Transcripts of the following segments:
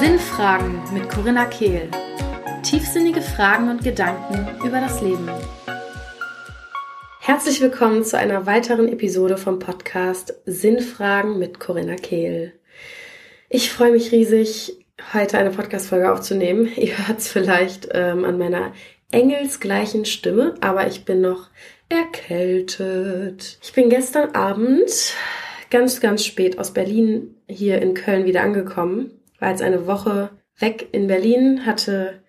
Sinnfragen mit Corinna Kehl. Tiefsinnige Fragen und Gedanken über das Leben. Herzlich willkommen zu einer weiteren Episode vom Podcast Sinnfragen mit Corinna Kehl. Ich freue mich riesig, heute eine Podcast-Folge aufzunehmen. Ihr hört es vielleicht ähm, an meiner engelsgleichen Stimme, aber ich bin noch erkältet. Ich bin gestern Abend ganz, ganz spät aus Berlin hier in Köln wieder angekommen. War jetzt eine Woche weg in Berlin, hatte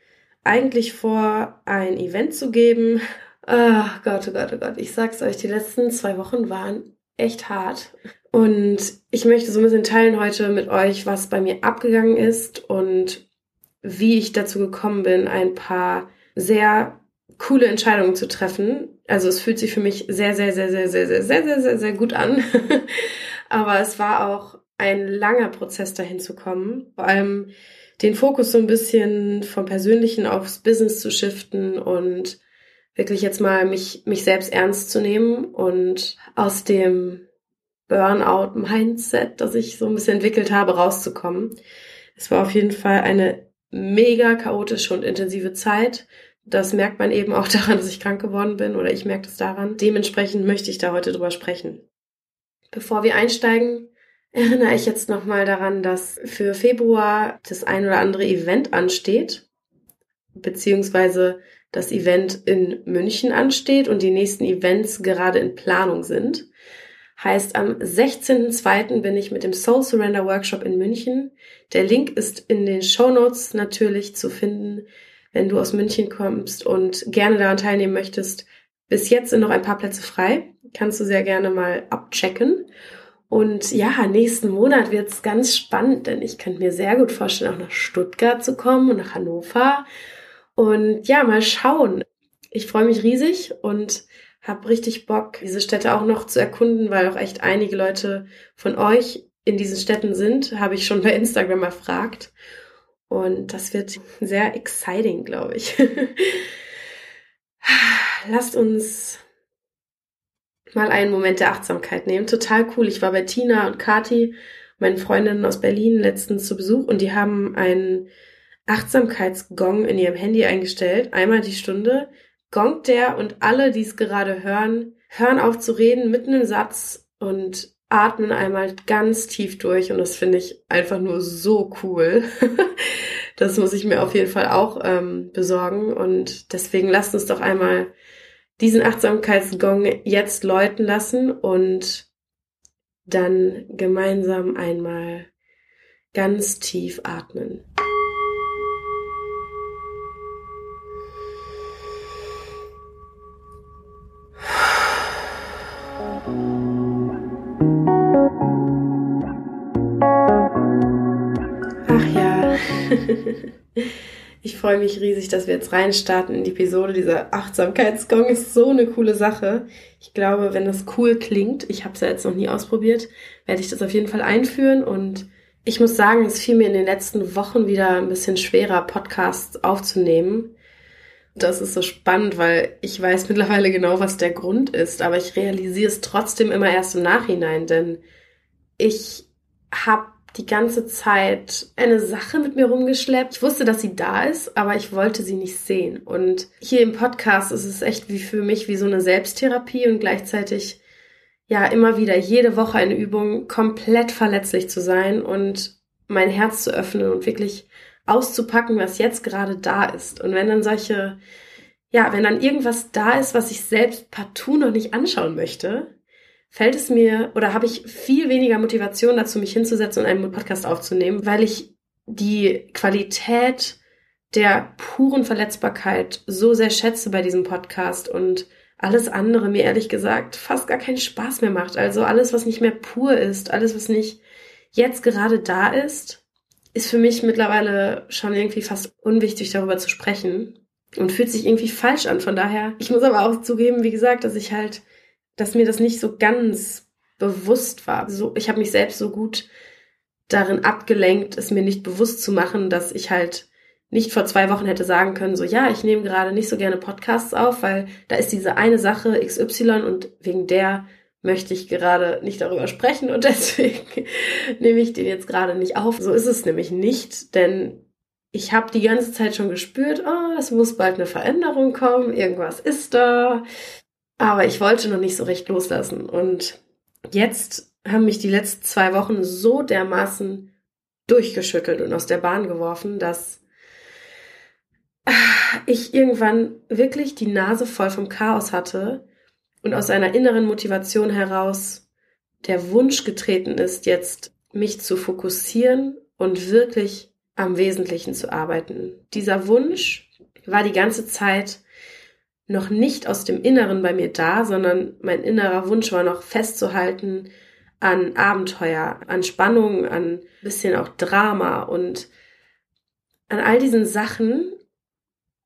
eigentlich vor, ein Event zu geben. Oh Gott, oh Gott, oh Gott. Ich sag's euch, die letzten zwei Wochen waren echt hart. Und ich möchte so ein bisschen teilen heute mit euch, was bei mir abgegangen ist und wie ich dazu gekommen bin, ein paar sehr coole Entscheidungen zu treffen. Also es fühlt sich für mich sehr, sehr, sehr, sehr, sehr, sehr, sehr, sehr, sehr, sehr gut an. Aber es war auch ein langer Prozess dahin zu kommen. Vor allem den Fokus so ein bisschen vom Persönlichen aufs Business zu shiften und wirklich jetzt mal mich, mich selbst ernst zu nehmen und aus dem Burnout-Mindset, das ich so ein bisschen entwickelt habe, rauszukommen. Es war auf jeden Fall eine mega chaotische und intensive Zeit. Das merkt man eben auch daran, dass ich krank geworden bin oder ich merke das daran. Dementsprechend möchte ich da heute drüber sprechen. Bevor wir einsteigen, erinnere ich jetzt nochmal daran, dass für Februar das ein oder andere Event ansteht, beziehungsweise das Event in München ansteht und die nächsten Events gerade in Planung sind. Heißt, am 16.02. bin ich mit dem Soul Surrender Workshop in München. Der Link ist in den Show Notes natürlich zu finden, wenn du aus München kommst und gerne daran teilnehmen möchtest. Bis jetzt sind noch ein paar Plätze frei. Kannst du sehr gerne mal abchecken. Und ja, nächsten Monat wird's ganz spannend, denn ich könnte mir sehr gut vorstellen, auch nach Stuttgart zu kommen und nach Hannover. Und ja, mal schauen. Ich freue mich riesig und habe richtig Bock, diese Städte auch noch zu erkunden, weil auch echt einige Leute von euch in diesen Städten sind, habe ich schon bei Instagram erfragt. Und das wird sehr exciting, glaube ich. Lasst uns mal einen Moment der Achtsamkeit nehmen. Total cool. Ich war bei Tina und Kati, meinen Freundinnen aus Berlin, letztens zu Besuch und die haben einen Achtsamkeitsgong in ihrem Handy eingestellt. Einmal die Stunde gongt der und alle, die es gerade hören, hören auf zu reden mitten im Satz und atmen einmal ganz tief durch und das finde ich einfach nur so cool. das muss ich mir auf jeden Fall auch ähm, besorgen und deswegen lasst uns doch einmal diesen Achtsamkeitsgong jetzt läuten lassen und dann gemeinsam einmal ganz tief atmen. Ach ja. Ich freue mich riesig, dass wir jetzt reinstarten in die Episode. Dieser Achtsamkeitsgong ist so eine coole Sache. Ich glaube, wenn das cool klingt, ich habe es ja jetzt noch nie ausprobiert, werde ich das auf jeden Fall einführen. Und ich muss sagen, es fiel mir in den letzten Wochen wieder ein bisschen schwerer, Podcasts aufzunehmen. Das ist so spannend, weil ich weiß mittlerweile genau, was der Grund ist, aber ich realisiere es trotzdem immer erst im Nachhinein, denn ich habe die ganze Zeit eine Sache mit mir rumgeschleppt. Ich wusste, dass sie da ist, aber ich wollte sie nicht sehen. Und hier im Podcast ist es echt wie für mich wie so eine Selbsttherapie und gleichzeitig ja immer wieder jede Woche eine Übung, komplett verletzlich zu sein und mein Herz zu öffnen und wirklich auszupacken, was jetzt gerade da ist. Und wenn dann solche, ja, wenn dann irgendwas da ist, was ich selbst partout noch nicht anschauen möchte, fällt es mir oder habe ich viel weniger Motivation dazu, mich hinzusetzen und einen Podcast aufzunehmen, weil ich die Qualität der puren Verletzbarkeit so sehr schätze bei diesem Podcast und alles andere mir ehrlich gesagt fast gar keinen Spaß mehr macht. Also alles, was nicht mehr pur ist, alles, was nicht jetzt gerade da ist, ist für mich mittlerweile schon irgendwie fast unwichtig, darüber zu sprechen und fühlt sich irgendwie falsch an. Von daher, ich muss aber auch zugeben, wie gesagt, dass ich halt dass mir das nicht so ganz bewusst war. So, ich habe mich selbst so gut darin abgelenkt, es mir nicht bewusst zu machen, dass ich halt nicht vor zwei Wochen hätte sagen können, so ja, ich nehme gerade nicht so gerne Podcasts auf, weil da ist diese eine Sache XY und wegen der möchte ich gerade nicht darüber sprechen und deswegen nehme ich den jetzt gerade nicht auf. So ist es nämlich nicht, denn ich habe die ganze Zeit schon gespürt, oh, es muss bald eine Veränderung kommen, irgendwas ist da. Aber ich wollte noch nicht so recht loslassen. Und jetzt haben mich die letzten zwei Wochen so dermaßen durchgeschüttelt und aus der Bahn geworfen, dass ich irgendwann wirklich die Nase voll vom Chaos hatte und aus einer inneren Motivation heraus der Wunsch getreten ist, jetzt mich zu fokussieren und wirklich am Wesentlichen zu arbeiten. Dieser Wunsch war die ganze Zeit noch nicht aus dem Inneren bei mir da, sondern mein innerer Wunsch war noch festzuhalten an Abenteuer, an Spannung, an bisschen auch Drama und an all diesen Sachen.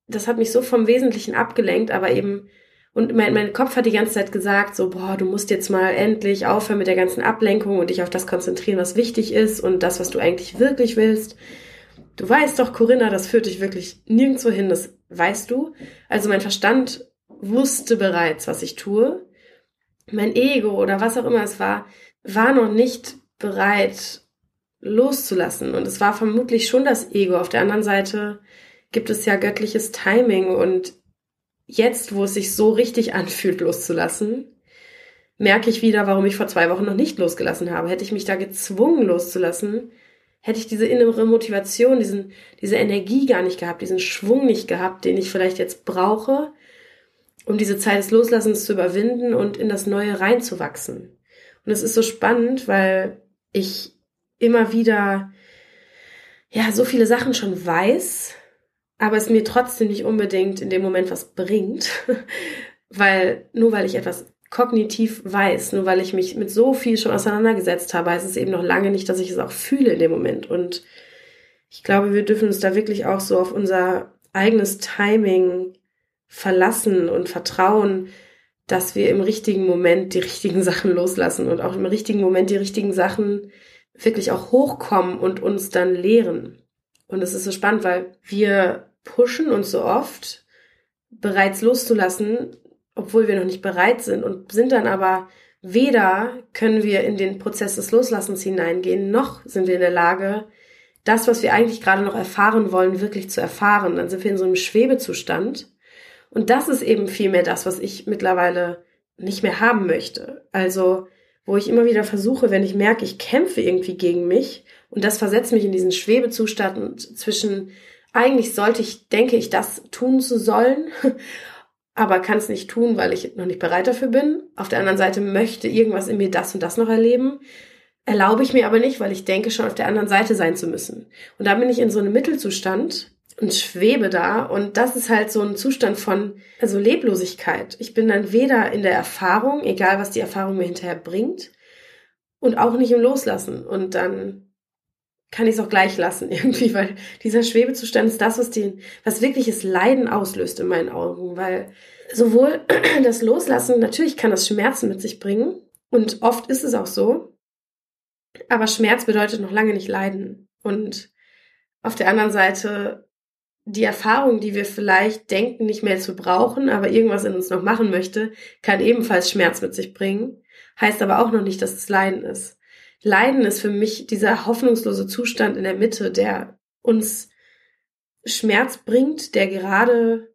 Das hat mich so vom Wesentlichen abgelenkt, aber eben und mein, mein Kopf hat die ganze Zeit gesagt, so, boah, du musst jetzt mal endlich aufhören mit der ganzen Ablenkung und dich auf das konzentrieren, was wichtig ist und das, was du eigentlich wirklich willst. Du weißt doch, Corinna, das führt dich wirklich nirgendwo hin, das weißt du. Also mein Verstand wusste bereits, was ich tue. Mein Ego oder was auch immer es war, war noch nicht bereit loszulassen. Und es war vermutlich schon das Ego. Auf der anderen Seite gibt es ja göttliches Timing und jetzt, wo es sich so richtig anfühlt, loszulassen, merke ich wieder, warum ich vor zwei Wochen noch nicht losgelassen habe. Hätte ich mich da gezwungen loszulassen, hätte ich diese innere Motivation, diesen, diese Energie gar nicht gehabt, diesen Schwung nicht gehabt, den ich vielleicht jetzt brauche, um diese Zeit des Loslassens zu überwinden und in das Neue reinzuwachsen. Und es ist so spannend, weil ich immer wieder, ja, so viele Sachen schon weiß, aber es mir trotzdem nicht unbedingt in dem Moment was bringt, weil nur weil ich etwas kognitiv weiß, nur weil ich mich mit so viel schon auseinandergesetzt habe, heißt es eben noch lange nicht, dass ich es auch fühle in dem Moment. Und ich glaube, wir dürfen uns da wirklich auch so auf unser eigenes Timing verlassen und vertrauen, dass wir im richtigen Moment die richtigen Sachen loslassen und auch im richtigen Moment die richtigen Sachen wirklich auch hochkommen und uns dann lehren. Und es ist so spannend, weil wir pushen uns so oft, bereits loszulassen, obwohl wir noch nicht bereit sind und sind dann aber weder können wir in den Prozess des Loslassens hineingehen, noch sind wir in der Lage, das, was wir eigentlich gerade noch erfahren wollen, wirklich zu erfahren. Dann sind wir in so einem Schwebezustand. Und das ist eben vielmehr das, was ich mittlerweile nicht mehr haben möchte. Also, wo ich immer wieder versuche, wenn ich merke, ich kämpfe irgendwie gegen mich und das versetzt mich in diesen Schwebezustand zwischen eigentlich sollte ich, denke ich, das tun zu sollen, aber kann es nicht tun, weil ich noch nicht bereit dafür bin. Auf der anderen Seite möchte irgendwas in mir das und das noch erleben. Erlaube ich mir aber nicht, weil ich denke, schon auf der anderen Seite sein zu müssen. Und da bin ich in so einem Mittelzustand und schwebe da. Und das ist halt so ein Zustand von, also Leblosigkeit. Ich bin dann weder in der Erfahrung, egal was die Erfahrung mir hinterher bringt, und auch nicht im Loslassen. Und dann kann ich es auch gleich lassen irgendwie, weil dieser Schwebezustand ist das, was den, was wirkliches Leiden auslöst in meinen Augen, weil sowohl das Loslassen, natürlich kann das Schmerzen mit sich bringen und oft ist es auch so, aber Schmerz bedeutet noch lange nicht Leiden und auf der anderen Seite die Erfahrung, die wir vielleicht denken, nicht mehr zu brauchen, aber irgendwas in uns noch machen möchte, kann ebenfalls Schmerz mit sich bringen, heißt aber auch noch nicht, dass es Leiden ist. Leiden ist für mich dieser hoffnungslose Zustand in der Mitte, der uns Schmerz bringt, der gerade,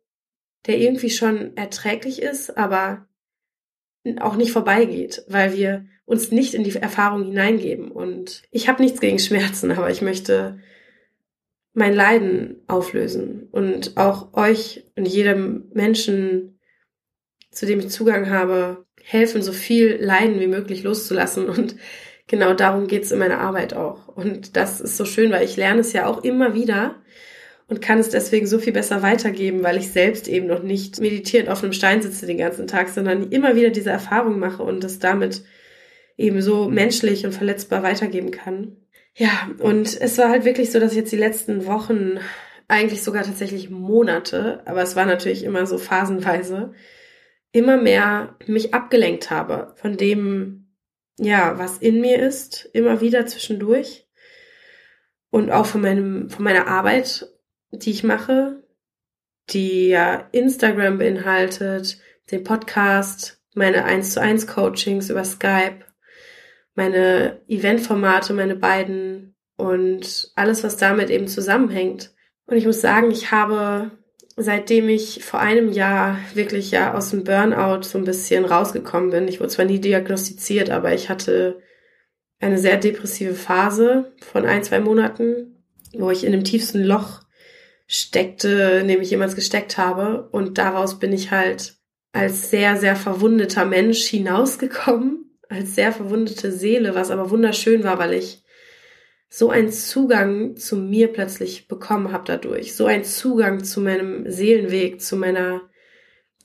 der irgendwie schon erträglich ist, aber auch nicht vorbeigeht, weil wir uns nicht in die Erfahrung hineingeben. Und ich habe nichts gegen Schmerzen, aber ich möchte mein Leiden auflösen und auch euch und jedem Menschen, zu dem ich Zugang habe, helfen, so viel Leiden wie möglich loszulassen und genau darum geht's in meiner Arbeit auch. Und das ist so schön, weil ich lerne es ja auch immer wieder und kann es deswegen so viel besser weitergeben, weil ich selbst eben noch nicht meditierend auf einem Stein sitze den ganzen Tag, sondern immer wieder diese Erfahrung mache und das damit eben so menschlich und verletzbar weitergeben kann. Ja, und es war halt wirklich so, dass ich jetzt die letzten Wochen, eigentlich sogar tatsächlich Monate, aber es war natürlich immer so phasenweise, immer mehr mich abgelenkt habe von dem, ja, was in mir ist, immer wieder zwischendurch. Und auch von meinem, von meiner Arbeit, die ich mache, die ja Instagram beinhaltet, den Podcast, meine 1 zu 1 Coachings über Skype, meine Eventformate, meine beiden und alles, was damit eben zusammenhängt. Und ich muss sagen, ich habe seitdem ich vor einem Jahr wirklich ja aus dem Burnout so ein bisschen rausgekommen bin, ich wurde zwar nie diagnostiziert, aber ich hatte eine sehr depressive Phase von ein, zwei Monaten, wo ich in dem tiefsten Loch steckte, in dem ich jemals gesteckt habe. Und daraus bin ich halt als sehr, sehr verwundeter Mensch hinausgekommen, als sehr verwundete Seele, was aber wunderschön war, weil ich so einen Zugang zu mir plötzlich bekommen habe dadurch, so einen Zugang zu meinem Seelenweg, zu meiner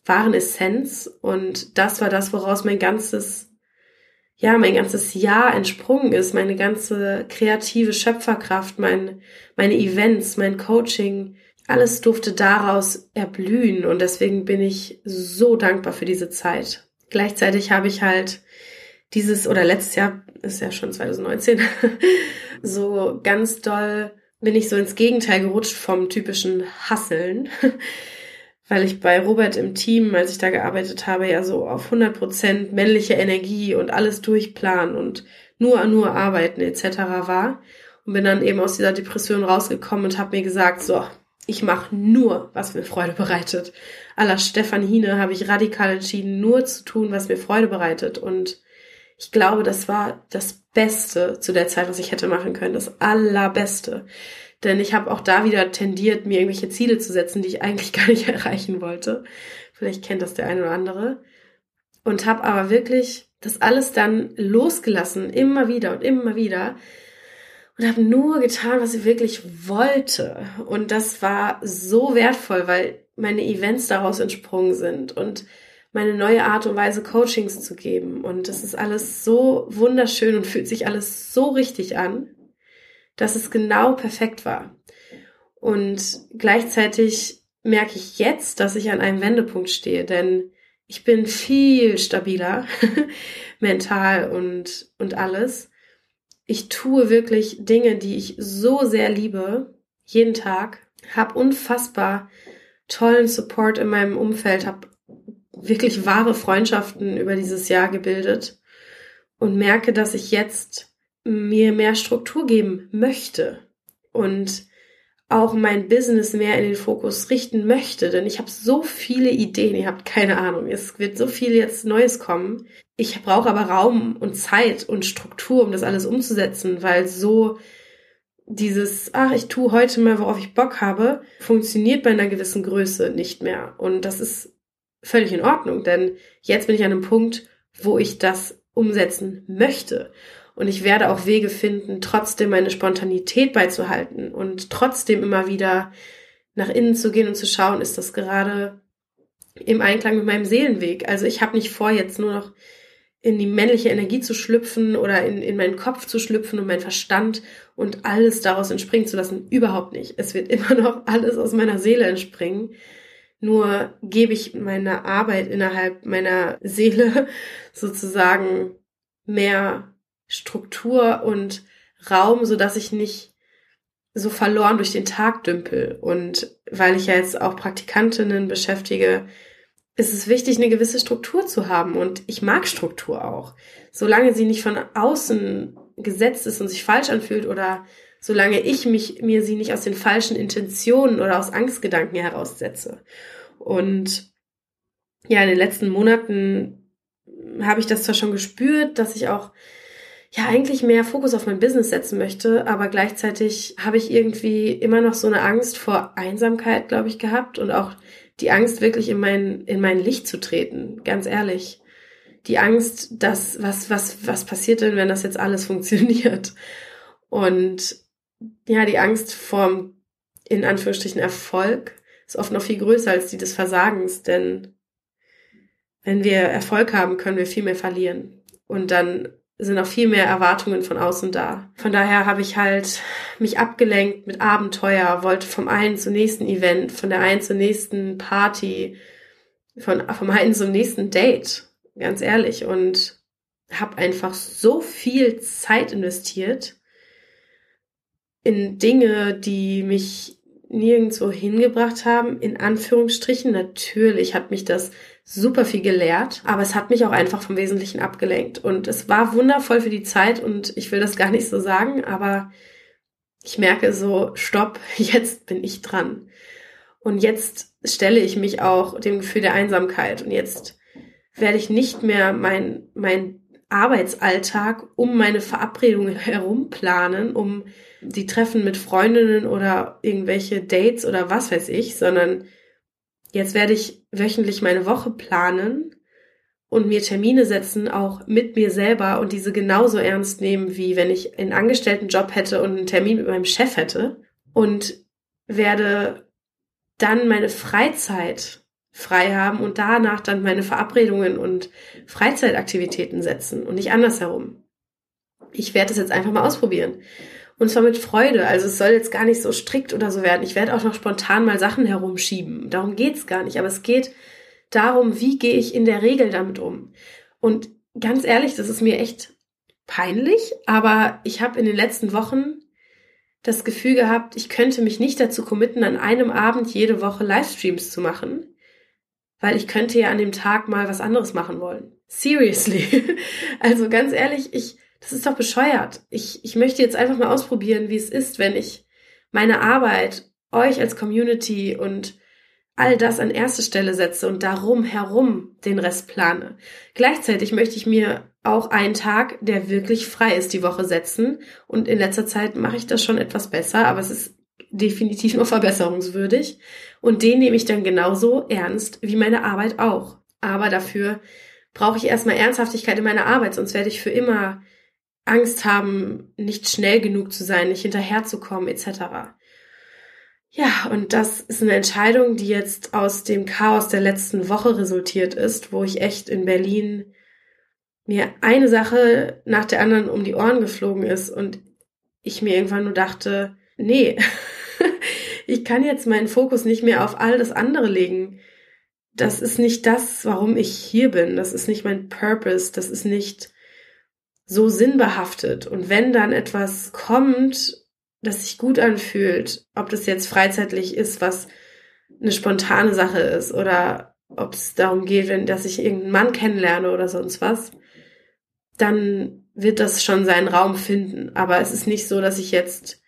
wahren Essenz. Und das war das, woraus mein ganzes, ja, mein ganzes Jahr entsprungen ist, meine ganze kreative Schöpferkraft, mein, meine Events, mein Coaching, alles durfte daraus erblühen. Und deswegen bin ich so dankbar für diese Zeit. Gleichzeitig habe ich halt dieses oder letztes Jahr ist ja schon 2019 so ganz doll bin ich so ins Gegenteil gerutscht vom typischen Hasseln, weil ich bei Robert im Team, als ich da gearbeitet habe, ja so auf 100 Prozent männliche Energie und alles durchplanen und nur nur arbeiten etc. war und bin dann eben aus dieser Depression rausgekommen und habe mir gesagt, so, ich mache nur, was mir Freude bereitet. A la Stefan Hine habe ich radikal entschieden, nur zu tun, was mir Freude bereitet und ich glaube, das war das Beste zu der Zeit, was ich hätte machen können. Das Allerbeste. Denn ich habe auch da wieder tendiert, mir irgendwelche Ziele zu setzen, die ich eigentlich gar nicht erreichen wollte. Vielleicht kennt das der eine oder andere. Und habe aber wirklich das alles dann losgelassen, immer wieder und immer wieder. Und habe nur getan, was ich wirklich wollte. Und das war so wertvoll, weil meine Events daraus entsprungen sind. Und meine neue Art und Weise, Coachings zu geben. Und das ist alles so wunderschön und fühlt sich alles so richtig an, dass es genau perfekt war. Und gleichzeitig merke ich jetzt, dass ich an einem Wendepunkt stehe, denn ich bin viel stabiler, mental und, und alles. Ich tue wirklich Dinge, die ich so sehr liebe, jeden Tag, habe unfassbar tollen Support in meinem Umfeld, habe wirklich wahre Freundschaften über dieses Jahr gebildet und merke, dass ich jetzt mir mehr Struktur geben möchte und auch mein Business mehr in den Fokus richten möchte, denn ich habe so viele Ideen, ihr habt keine Ahnung, es wird so viel jetzt Neues kommen. Ich brauche aber Raum und Zeit und Struktur, um das alles umzusetzen, weil so dieses, ach, ich tue heute mal, worauf ich Bock habe, funktioniert bei einer gewissen Größe nicht mehr. Und das ist völlig in Ordnung, denn jetzt bin ich an einem Punkt, wo ich das umsetzen möchte. Und ich werde auch Wege finden, trotzdem meine Spontanität beizuhalten und trotzdem immer wieder nach innen zu gehen und zu schauen, ist das gerade im Einklang mit meinem Seelenweg. Also ich habe nicht vor, jetzt nur noch in die männliche Energie zu schlüpfen oder in, in meinen Kopf zu schlüpfen und meinen Verstand und alles daraus entspringen zu lassen. Überhaupt nicht. Es wird immer noch alles aus meiner Seele entspringen. Nur gebe ich meiner Arbeit innerhalb meiner Seele sozusagen mehr Struktur und Raum, so dass ich nicht so verloren durch den Tag dümpel. Und weil ich ja jetzt auch Praktikantinnen beschäftige, ist es wichtig, eine gewisse Struktur zu haben. Und ich mag Struktur auch. Solange sie nicht von außen gesetzt ist und sich falsch anfühlt oder solange ich mich, mir sie nicht aus den falschen Intentionen oder aus Angstgedanken heraussetze. Und ja, in den letzten Monaten habe ich das zwar schon gespürt, dass ich auch ja eigentlich mehr Fokus auf mein Business setzen möchte, aber gleichzeitig habe ich irgendwie immer noch so eine Angst vor Einsamkeit, glaube ich, gehabt und auch die Angst, wirklich in mein, in mein Licht zu treten, ganz ehrlich. Die Angst, dass, was, was, was passiert denn, wenn das jetzt alles funktioniert? Und ja, die Angst vorm, in Anführungsstrichen, Erfolg ist oft noch viel größer als die des Versagens, denn wenn wir Erfolg haben, können wir viel mehr verlieren. Und dann sind auch viel mehr Erwartungen von außen da. Von daher habe ich halt mich abgelenkt mit Abenteuer, wollte vom einen zum nächsten Event, von der einen zur nächsten Party, von, vom einen zum nächsten Date, ganz ehrlich. Und habe einfach so viel Zeit investiert in Dinge, die mich nirgendwo hingebracht haben. In Anführungsstrichen, natürlich hat mich das super viel gelehrt, aber es hat mich auch einfach vom Wesentlichen abgelenkt. Und es war wundervoll für die Zeit und ich will das gar nicht so sagen, aber ich merke so, stopp, jetzt bin ich dran. Und jetzt stelle ich mich auch dem Gefühl der Einsamkeit und jetzt werde ich nicht mehr mein, mein Arbeitsalltag um meine Verabredungen herum planen, um die Treffen mit Freundinnen oder irgendwelche Dates oder was weiß ich, sondern jetzt werde ich wöchentlich meine Woche planen und mir Termine setzen, auch mit mir selber und diese genauso ernst nehmen, wie wenn ich einen Angestelltenjob hätte und einen Termin mit meinem Chef hätte. Und werde dann meine Freizeit frei haben und danach dann meine Verabredungen und Freizeitaktivitäten setzen und nicht andersherum. Ich werde es jetzt einfach mal ausprobieren. Und zwar mit Freude. Also es soll jetzt gar nicht so strikt oder so werden. Ich werde auch noch spontan mal Sachen herumschieben. Darum geht's gar nicht. Aber es geht darum, wie gehe ich in der Regel damit um. Und ganz ehrlich, das ist mir echt peinlich, aber ich habe in den letzten Wochen das Gefühl gehabt, ich könnte mich nicht dazu committen, an einem Abend jede Woche Livestreams zu machen, weil ich könnte ja an dem Tag mal was anderes machen wollen. Seriously. Also ganz ehrlich, ich, das ist doch bescheuert. Ich, ich möchte jetzt einfach mal ausprobieren, wie es ist, wenn ich meine Arbeit, euch als Community und all das an erste Stelle setze und darum herum den Rest plane. Gleichzeitig möchte ich mir auch einen Tag, der wirklich frei ist, die Woche setzen. Und in letzter Zeit mache ich das schon etwas besser, aber es ist definitiv noch verbesserungswürdig. Und den nehme ich dann genauso ernst wie meine Arbeit auch. Aber dafür brauche ich erstmal Ernsthaftigkeit in meiner Arbeit, sonst werde ich für immer Angst haben, nicht schnell genug zu sein, nicht hinterherzukommen, etc. Ja, und das ist eine Entscheidung, die jetzt aus dem Chaos der letzten Woche resultiert ist, wo ich echt in Berlin mir eine Sache nach der anderen um die Ohren geflogen ist und ich mir irgendwann nur dachte, nee, ich kann jetzt meinen Fokus nicht mehr auf all das andere legen. Das ist nicht das, warum ich hier bin. Das ist nicht mein Purpose. Das ist nicht so sinnbehaftet. Und wenn dann etwas kommt, das sich gut anfühlt, ob das jetzt freizeitlich ist, was eine spontane Sache ist oder ob es darum geht, wenn, dass ich irgendeinen Mann kennenlerne oder sonst was, dann wird das schon seinen Raum finden. Aber es ist nicht so, dass ich jetzt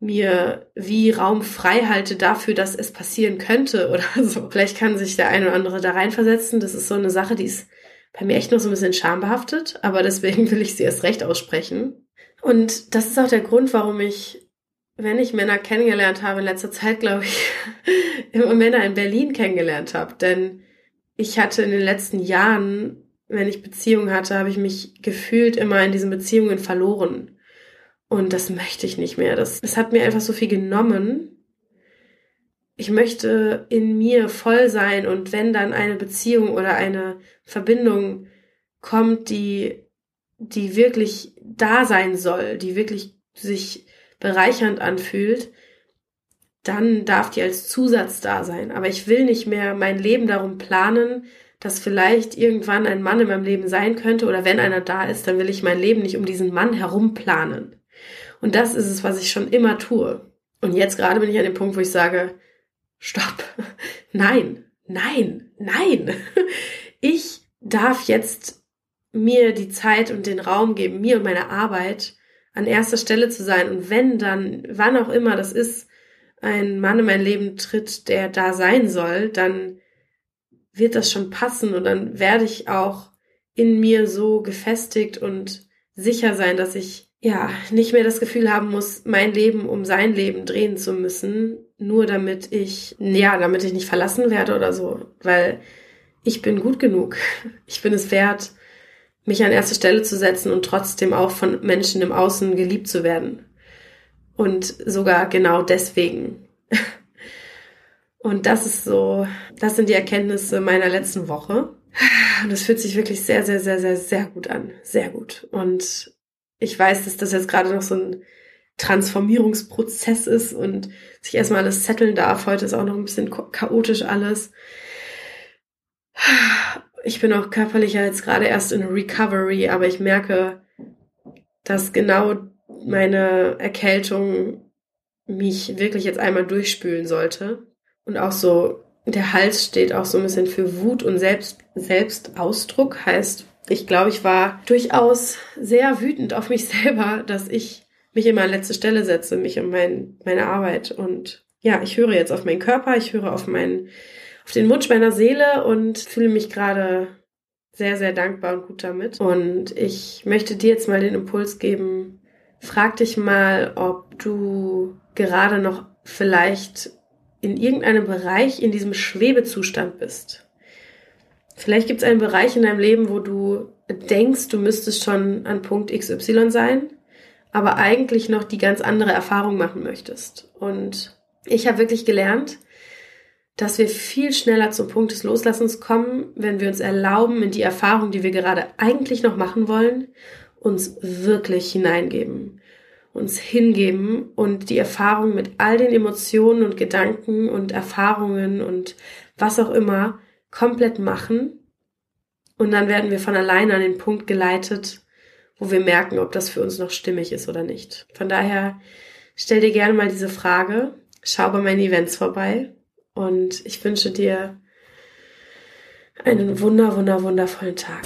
mir wie Raum frei halte dafür, dass es passieren könnte oder so. Vielleicht kann sich der eine oder andere da reinversetzen. Das ist so eine Sache, die ist bei mir echt noch so ein bisschen schambehaftet, aber deswegen will ich sie erst recht aussprechen. Und das ist auch der Grund, warum ich, wenn ich Männer kennengelernt habe in letzter Zeit, glaube ich, immer Männer in Berlin kennengelernt habe. Denn ich hatte in den letzten Jahren, wenn ich Beziehungen hatte, habe ich mich gefühlt immer in diesen Beziehungen verloren. Und das möchte ich nicht mehr. Das, das hat mir einfach so viel genommen. Ich möchte in mir voll sein und wenn dann eine Beziehung oder eine Verbindung kommt, die, die wirklich da sein soll, die wirklich sich bereichernd anfühlt, dann darf die als Zusatz da sein. Aber ich will nicht mehr mein Leben darum planen, dass vielleicht irgendwann ein Mann in meinem Leben sein könnte oder wenn einer da ist, dann will ich mein Leben nicht um diesen Mann herum planen. Und das ist es, was ich schon immer tue. Und jetzt gerade bin ich an dem Punkt, wo ich sage, stopp, nein, nein, nein. Ich darf jetzt mir die Zeit und den Raum geben, mir und meiner Arbeit an erster Stelle zu sein. Und wenn dann, wann auch immer das ist, ein Mann in mein Leben tritt, der da sein soll, dann wird das schon passen und dann werde ich auch in mir so gefestigt und sicher sein, dass ich ja nicht mehr das Gefühl haben muss, mein Leben um sein Leben drehen zu müssen, nur damit ich, ja, damit ich nicht verlassen werde oder so, weil ich bin gut genug. Ich bin es wert, mich an erste Stelle zu setzen und trotzdem auch von Menschen im Außen geliebt zu werden. Und sogar genau deswegen. Und das ist so, das sind die Erkenntnisse meiner letzten Woche. Und es fühlt sich wirklich sehr, sehr, sehr, sehr, sehr gut an. Sehr gut. Und ich weiß, dass das jetzt gerade noch so ein Transformierungsprozess ist und sich erstmal alles setteln darf. Heute ist auch noch ein bisschen chaotisch alles ich bin auch körperlich jetzt gerade erst in Recovery, aber ich merke, dass genau meine Erkältung mich wirklich jetzt einmal durchspülen sollte. Und auch so der Hals steht auch so ein bisschen für Wut und Selbst, Selbstausdruck. Heißt, ich glaube, ich war durchaus sehr wütend auf mich selber, dass ich mich immer an letzte Stelle setze, mich um mein, meine Arbeit. Und ja, ich höre jetzt auf meinen Körper, ich höre auf meinen, auf den Wunsch meiner Seele und fühle mich gerade sehr, sehr dankbar und gut damit. Und ich möchte dir jetzt mal den Impuls geben, frag dich mal, ob du gerade noch vielleicht in irgendeinem Bereich in diesem Schwebezustand bist. Vielleicht gibt es einen Bereich in deinem Leben, wo du denkst, du müsstest schon an Punkt XY sein, aber eigentlich noch die ganz andere Erfahrung machen möchtest. Und ich habe wirklich gelernt, dass wir viel schneller zum Punkt des Loslassens kommen, wenn wir uns erlauben, in die Erfahrung, die wir gerade eigentlich noch machen wollen, uns wirklich hineingeben, uns hingeben und die Erfahrung mit all den Emotionen und Gedanken und Erfahrungen und was auch immer komplett machen. Und dann werden wir von alleine an den Punkt geleitet, wo wir merken, ob das für uns noch stimmig ist oder nicht. Von daher stell dir gerne mal diese Frage, schau bei meinen Events vorbei und ich wünsche dir einen wunder, wunder, wundervollen Tag.